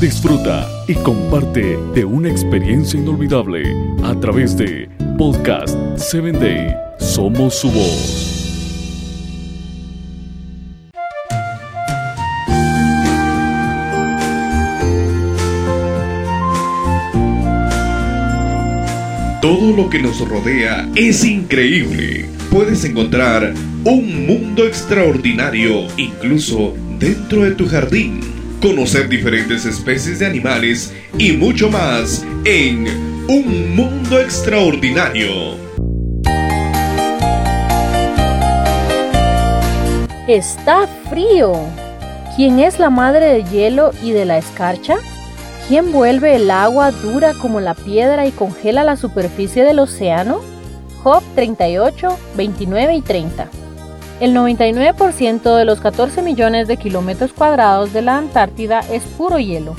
Disfruta y comparte de una experiencia inolvidable a través de Podcast 7 Day. Somos su voz. Todo lo que nos rodea es increíble. Puedes encontrar un mundo extraordinario incluso dentro de tu jardín. Conocer diferentes especies de animales y mucho más en Un Mundo Extraordinario. Está frío. ¿Quién es la madre del hielo y de la escarcha? ¿Quién vuelve el agua dura como la piedra y congela la superficie del océano? Job 38, 29 y 30. El 99% de los 14 millones de kilómetros cuadrados de la Antártida es puro hielo.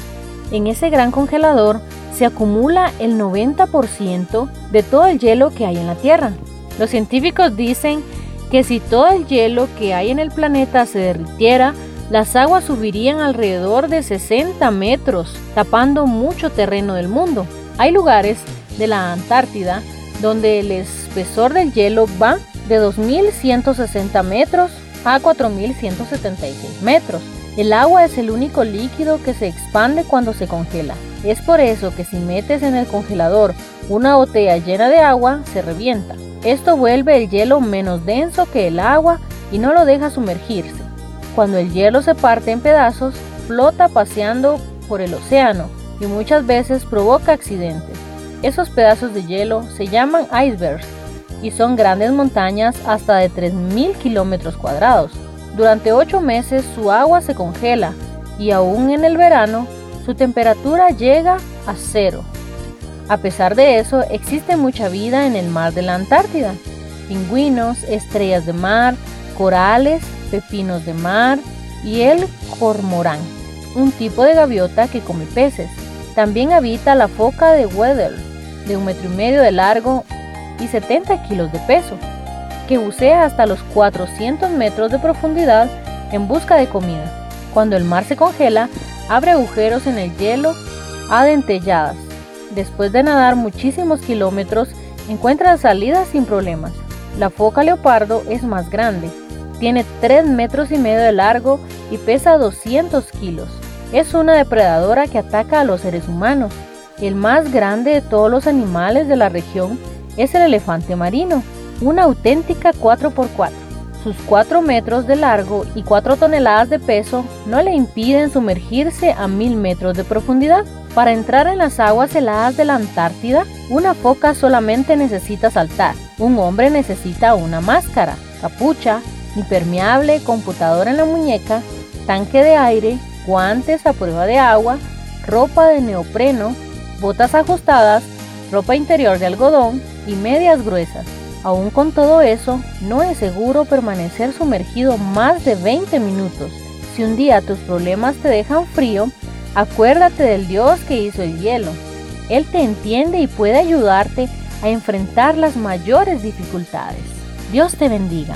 En ese gran congelador se acumula el 90% de todo el hielo que hay en la Tierra. Los científicos dicen que si todo el hielo que hay en el planeta se derritiera, las aguas subirían alrededor de 60 metros, tapando mucho terreno del mundo. Hay lugares de la Antártida donde el espesor del hielo va de 2.160 metros a 4.176 metros. El agua es el único líquido que se expande cuando se congela. Es por eso que si metes en el congelador una botella llena de agua, se revienta. Esto vuelve el hielo menos denso que el agua y no lo deja sumergirse. Cuando el hielo se parte en pedazos, flota paseando por el océano y muchas veces provoca accidentes. Esos pedazos de hielo se llaman icebergs y son grandes montañas hasta de 3.000 kilómetros cuadrados. Durante 8 meses su agua se congela y aún en el verano su temperatura llega a cero. A pesar de eso, existe mucha vida en el mar de la Antártida. Pingüinos, estrellas de mar, corales pepinos de mar y el cormorán, un tipo de gaviota que come peces. También habita la foca de Weddell, de un metro y medio de largo y 70 kilos de peso, que bucea hasta los 400 metros de profundidad en busca de comida. Cuando el mar se congela, abre agujeros en el hielo a dentelladas. Después de nadar muchísimos kilómetros, encuentra salidas sin problemas. La foca leopardo es más grande, tiene 3 metros y medio de largo y pesa 200 kilos. Es una depredadora que ataca a los seres humanos. El más grande de todos los animales de la región es el elefante marino, una auténtica 4x4. Sus 4 metros de largo y 4 toneladas de peso no le impiden sumergirse a 1000 metros de profundidad. Para entrar en las aguas heladas de la Antártida, una foca solamente necesita saltar. Un hombre necesita una máscara, capucha, impermeable, computadora en la muñeca, tanque de aire, guantes a prueba de agua, ropa de neopreno, botas ajustadas, ropa interior de algodón y medias gruesas. Aún con todo eso, no es seguro permanecer sumergido más de 20 minutos. Si un día tus problemas te dejan frío, acuérdate del Dios que hizo el hielo. Él te entiende y puede ayudarte a enfrentar las mayores dificultades. Dios te bendiga.